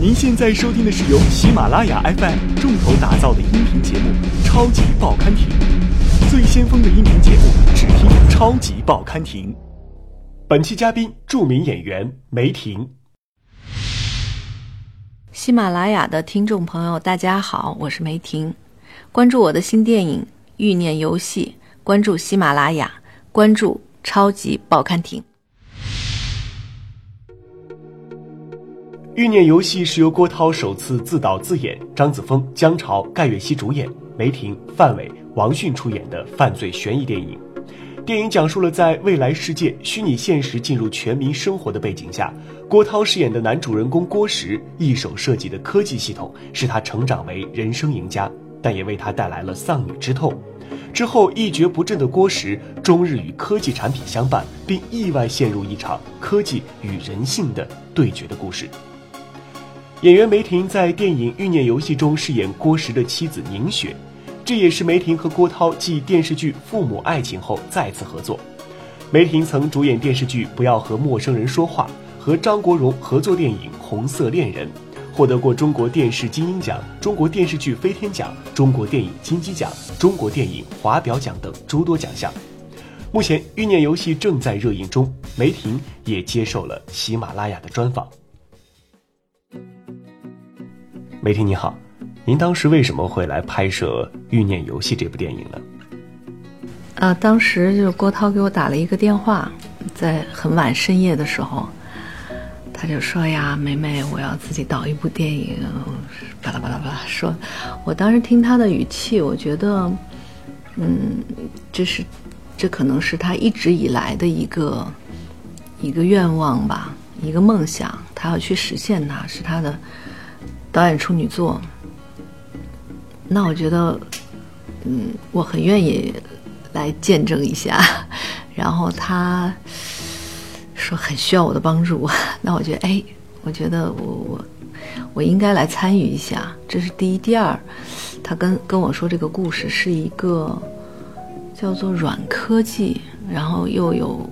您现在收听的是由喜马拉雅 FM 重头打造的音频节目《超级报刊亭》，最先锋的音频节目，只听《超级报刊亭》。本期嘉宾：著名演员梅婷。喜马拉雅的听众朋友，大家好，我是梅婷。关注我的新电影《欲念游戏》，关注喜马拉雅，关注超级报刊亭。《欲念游戏》是由郭涛首次自导自演，张子枫、姜潮、盖月熙主演，梅婷、范伟、王迅出演的犯罪悬疑电影。电影讲述了在未来世界虚拟现实进入全民生活的背景下，郭涛饰演的男主人公郭石一手设计的科技系统，使他成长为人生赢家，但也为他带来了丧女之痛。之后一蹶不振的郭石，终日与科技产品相伴，并意外陷入一场科技与人性的对决的故事。演员梅婷在电影《欲念游戏》中饰演郭石的妻子宁雪，这也是梅婷和郭涛继电视剧《父母爱情》后再次合作。梅婷曾主演电视剧《不要和陌生人说话》，和张国荣合作电影《红色恋人》，获得过中国电视金鹰奖、中国电视剧飞天奖、中国电影金鸡奖、中国电影华表奖等诸多奖项。目前《欲念游戏》正在热映中，梅婷也接受了喜马拉雅的专访。梅婷你好，您当时为什么会来拍摄《欲念游戏》这部电影呢？啊，当时就是郭涛给我打了一个电话，在很晚深夜的时候，他就说呀：“梅梅，我要自己导一部电影。”巴拉巴拉巴拉说，我当时听他的语气，我觉得，嗯，这是，这可能是他一直以来的一个一个愿望吧，一个梦想，他要去实现它，是他的。导演处女作，那我觉得，嗯，我很愿意来见证一下。然后他说很需要我的帮助，那我觉得，哎，我觉得我我我应该来参与一下。这是第一，第二，他跟跟我说这个故事是一个叫做软科技，然后又有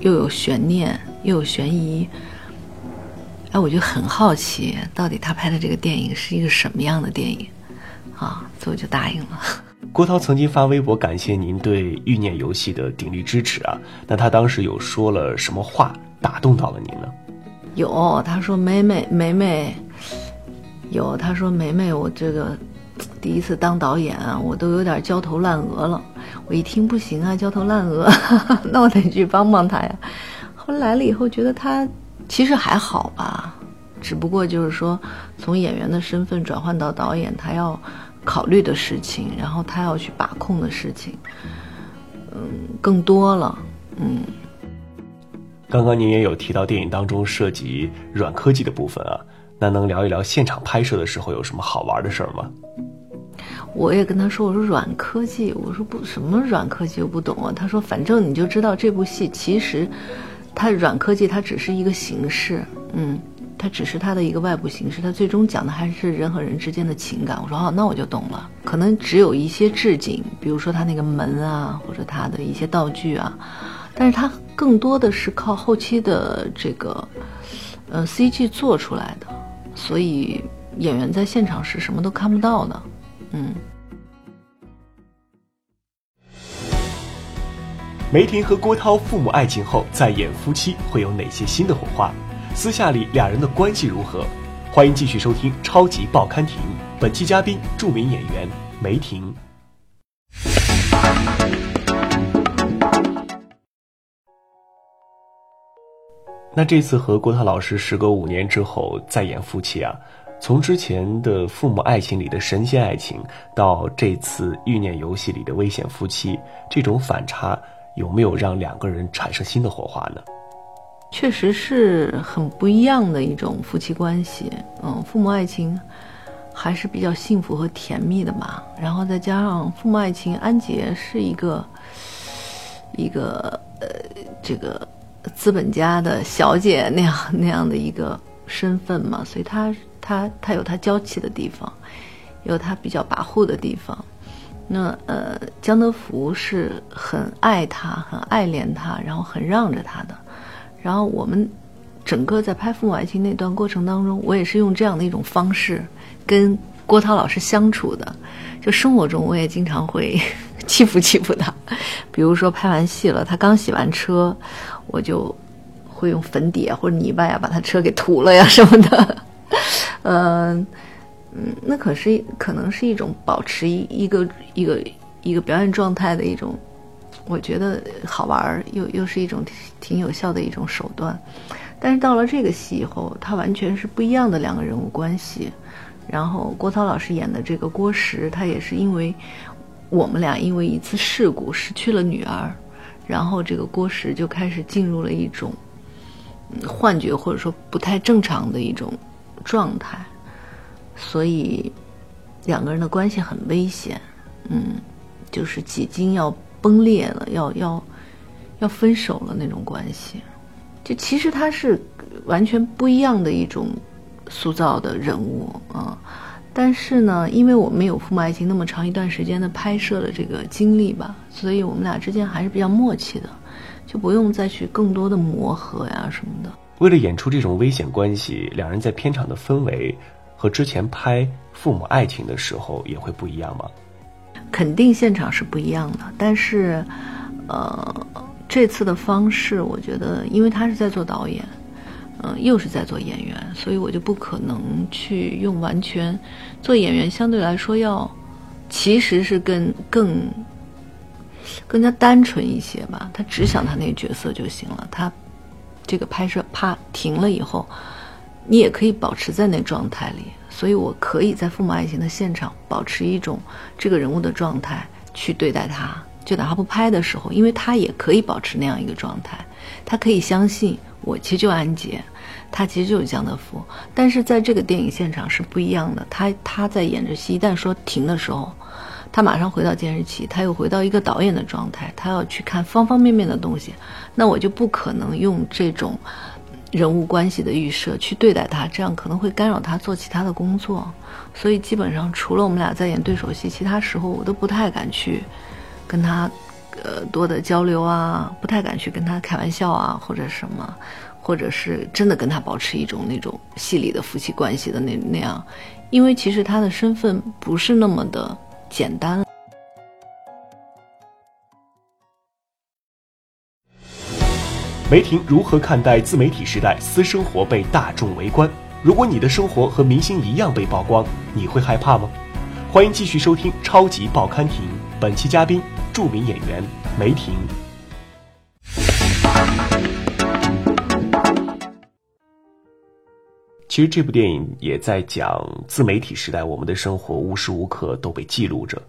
又有悬念，又有悬疑。哎，我就很好奇，到底他拍的这个电影是一个什么样的电影啊？所以我就答应了。郭涛曾经发微博感谢您对《欲念游戏》的鼎力支持啊，那他当时有说了什么话打动到了您呢？有，他说：“梅梅，梅梅，有。”他说：“梅梅，我这个第一次当导演啊，我都有点焦头烂额了。”我一听不行啊，焦头烂额，那我得去帮帮他呀。后来来了以后，觉得他。其实还好吧，只不过就是说，从演员的身份转换到导演，他要考虑的事情，然后他要去把控的事情，嗯，更多了，嗯。刚刚您也有提到电影当中涉及软科技的部分啊，那能聊一聊现场拍摄的时候有什么好玩的事儿吗？我也跟他说，我说软科技，我说不什么软科技我不懂啊。他说，反正你就知道这部戏其实。它软科技，它只是一个形式，嗯，它只是它的一个外部形式，它最终讲的还是人和人之间的情感。我说哦，那我就懂了。可能只有一些置景，比如说它那个门啊，或者它的一些道具啊，但是它更多的是靠后期的这个，呃，CG 做出来的，所以演员在现场是什么都看不到的，嗯。梅婷和郭涛父母爱情后再演夫妻会有哪些新的火花？私下里俩人的关系如何？欢迎继续收听《超级报刊亭》，本期嘉宾著名演员梅婷。那这次和郭涛老师时隔五年之后再演夫妻啊，从之前的父母爱情里的神仙爱情，到这次欲念游戏里的危险夫妻，这种反差。有没有让两个人产生新的火花呢？确实是很不一样的一种夫妻关系。嗯，父母爱情还是比较幸福和甜蜜的嘛。然后再加上父母爱情，安杰是一个一个呃这个资本家的小姐那样那样的一个身份嘛，所以她她她有她娇气的地方，有她比较跋扈的地方。那呃，江德福是很爱他，很爱怜他，然后很让着他的。然后我们整个在拍《父母爱情》那段过程当中，我也是用这样的一种方式跟郭涛老师相处的。就生活中，我也经常会欺负欺负他，比如说拍完戏了，他刚洗完车，我就会用粉底啊或者泥巴呀把他车给涂了呀什么的。嗯 嗯，那可是可能是一种保持一一个一个一个表演状态的一种。我觉得好玩儿，又又是一种挺有效的一种手段，但是到了这个戏以后，它完全是不一样的两个人物关系。然后郭涛老师演的这个郭石，他也是因为我们俩因为一次事故失去了女儿，然后这个郭石就开始进入了一种幻觉或者说不太正常的一种状态，所以两个人的关系很危险，嗯，就是几经要。崩裂了，要要要分手了那种关系，就其实他是完全不一样的一种塑造的人物啊。但是呢，因为我们有父母爱情那么长一段时间的拍摄的这个经历吧，所以我们俩之间还是比较默契的，就不用再去更多的磨合呀什么的。为了演出这种危险关系，两人在片场的氛围和之前拍父母爱情的时候也会不一样吗？肯定现场是不一样的，但是，呃，这次的方式，我觉得，因为他是在做导演，嗯，又是在做演员，所以我就不可能去用完全做演员，相对来说要，其实是更更更加单纯一些吧。他只想他那个角色就行了，他这个拍摄啪停了以后，你也可以保持在那状态里。所以，我可以在《父母爱情》的现场保持一种这个人物的状态去对待他，就哪怕不拍的时候，因为他也可以保持那样一个状态，他可以相信我其实就安杰，他其实就是江德福。但是在这个电影现场是不一样的，他他在演着戏，一旦说停的时候，他马上回到监视器，他又回到一个导演的状态，他要去看方方面面的东西，那我就不可能用这种。人物关系的预设去对待他，这样可能会干扰他做其他的工作，所以基本上除了我们俩在演对手戏，其他时候我都不太敢去跟他呃多的交流啊，不太敢去跟他开玩笑啊，或者什么，或者是真的跟他保持一种那种戏里的夫妻关系的那那样，因为其实他的身份不是那么的简单。梅婷如何看待自媒体时代私生活被大众围观？如果你的生活和明星一样被曝光，你会害怕吗？欢迎继续收听《超级报刊亭》，本期嘉宾著名演员梅婷。其实这部电影也在讲自媒体时代，我们的生活无时无刻都被记录着。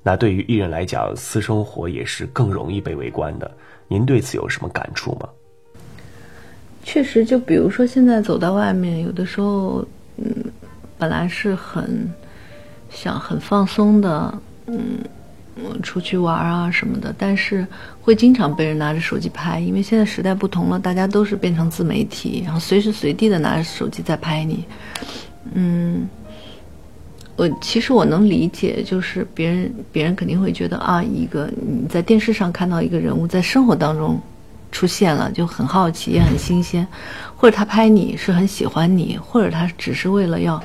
那对于艺人来讲，私生活也是更容易被围观的。您对此有什么感触吗？确实，就比如说现在走到外面，有的时候，嗯，本来是很想很放松的，嗯，出去玩啊什么的，但是会经常被人拿着手机拍，因为现在时代不同了，大家都是变成自媒体，然后随时随地的拿着手机在拍你。嗯，我其实我能理解，就是别人别人肯定会觉得啊，一个你在电视上看到一个人物，在生活当中。出现了就很好奇也很新鲜，或者他拍你是很喜欢你，或者他只是为了要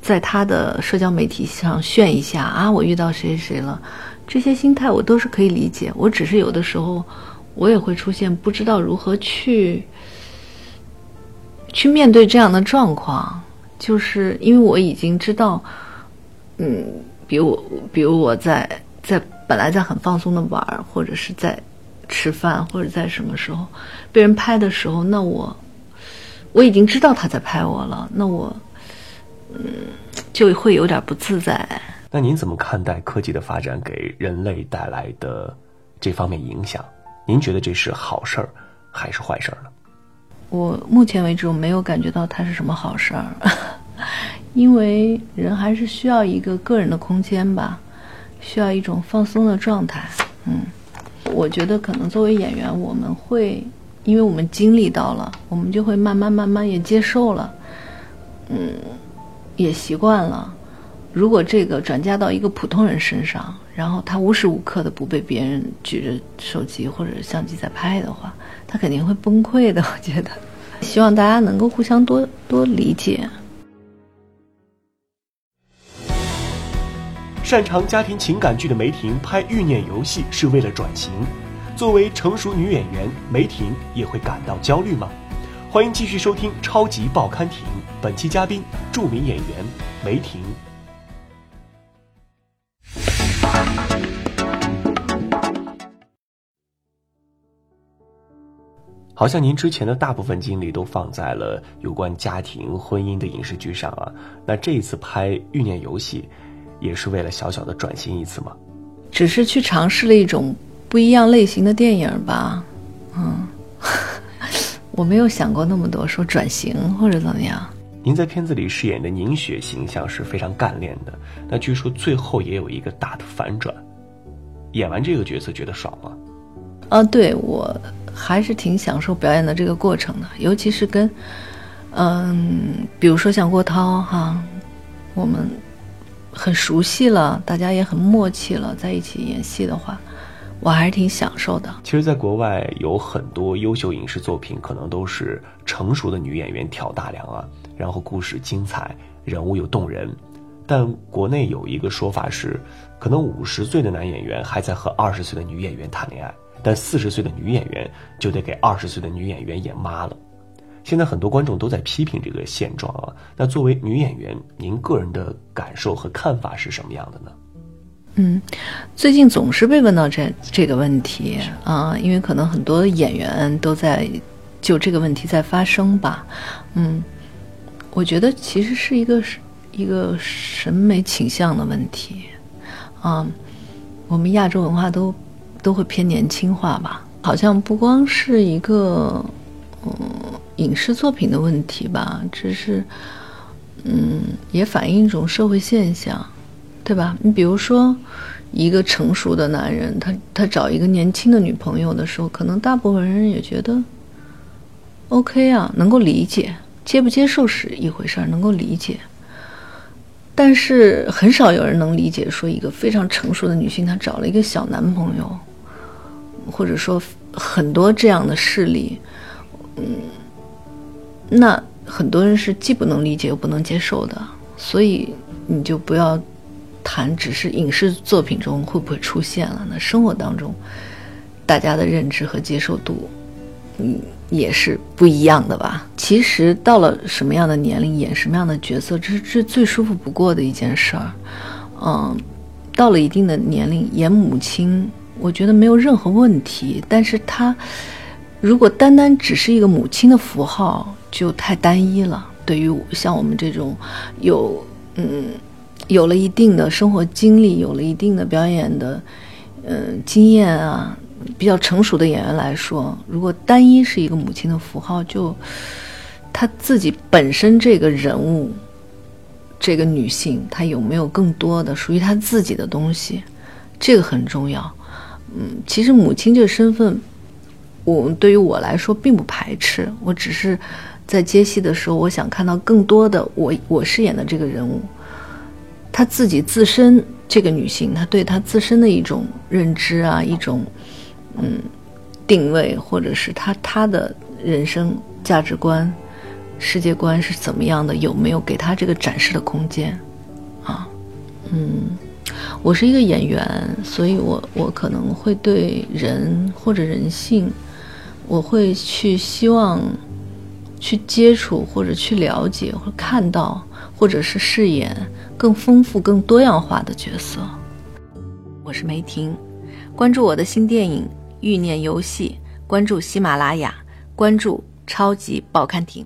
在他的社交媒体上炫一下啊，我遇到谁谁谁了，这些心态我都是可以理解。我只是有的时候我也会出现不知道如何去去面对这样的状况，就是因为我已经知道，嗯，比如比如我在在本来在很放松的玩，或者是在。吃饭或者在什么时候被人拍的时候，那我我已经知道他在拍我了，那我嗯就会有点不自在。那您怎么看待科技的发展给人类带来的这方面影响？您觉得这是好事儿还是坏事儿呢？我目前为止我没有感觉到它是什么好事儿，因为人还是需要一个个人的空间吧，需要一种放松的状态，嗯。我觉得可能作为演员，我们会，因为我们经历到了，我们就会慢慢慢慢也接受了，嗯，也习惯了。如果这个转嫁到一个普通人身上，然后他无时无刻的不被别人举着手机或者相机在拍的话，他肯定会崩溃的。我觉得，希望大家能够互相多多理解。擅长家庭情感剧的梅婷拍《欲念游戏》是为了转型。作为成熟女演员，梅婷也会感到焦虑吗？欢迎继续收听《超级报刊亭》，本期嘉宾著名演员梅婷。好像您之前的大部分精力都放在了有关家庭、婚姻的影视剧上啊。那这一次拍《欲念游戏》，也是为了小小的转型一次吗？只是去尝试了一种不一样类型的电影吧。嗯。我没有想过那么多，说转型或者怎么样。您在片子里饰演的宁雪形象是非常干练的，那据说最后也有一个大的反转。演完这个角色觉得爽吗？啊，对我还是挺享受表演的这个过程的，尤其是跟，嗯，比如说像郭涛哈，我们很熟悉了，大家也很默契了，在一起演戏的话。我还是挺享受的。其实，在国外有很多优秀影视作品，可能都是成熟的女演员挑大梁啊，然后故事精彩，人物又动人。但国内有一个说法是，可能五十岁的男演员还在和二十岁的女演员谈恋爱，但四十岁的女演员就得给二十岁的女演员演妈了。现在很多观众都在批评这个现状啊。那作为女演员，您个人的感受和看法是什么样的呢？嗯，最近总是被问到这这个问题啊，因为可能很多演员都在就这个问题在发生吧。嗯，我觉得其实是一个是一个审美倾向的问题啊。我们亚洲文化都都会偏年轻化吧，好像不光是一个嗯影视作品的问题吧，只是嗯也反映一种社会现象。对吧？你比如说，一个成熟的男人，他他找一个年轻的女朋友的时候，可能大部分人也觉得 OK 啊，能够理解，接不接受是一回事儿，能够理解。但是很少有人能理解，说一个非常成熟的女性，她找了一个小男朋友，或者说很多这样的事例，嗯，那很多人是既不能理解又不能接受的，所以你就不要。谈只是影视作品中会不会出现了？那生活当中，大家的认知和接受度，嗯，也是不一样的吧？其实到了什么样的年龄演什么样的角色，这是这最舒服不过的一件事儿。嗯，到了一定的年龄演母亲，我觉得没有任何问题。但是她如果单单只是一个母亲的符号，就太单一了。对于像我们这种有嗯。有了一定的生活经历，有了一定的表演的，嗯，经验啊，比较成熟的演员来说，如果单一是一个母亲的符号，就她自己本身这个人物，这个女性，她有没有更多的属于她自己的东西，这个很重要。嗯，其实母亲这个身份，我对于我来说并不排斥，我只是在接戏的时候，我想看到更多的我我饰演的这个人物。她自己自身这个女性，她对她自身的一种认知啊，一种嗯定位，或者是她她的人生价值观、世界观是怎么样的？有没有给她这个展示的空间？啊，嗯，我是一个演员，所以我我可能会对人或者人性，我会去希望去接触或者去了解或看到。或者是饰演更丰富、更多样化的角色。我是梅婷，关注我的新电影《欲念游戏》，关注喜马拉雅，关注超级报刊亭。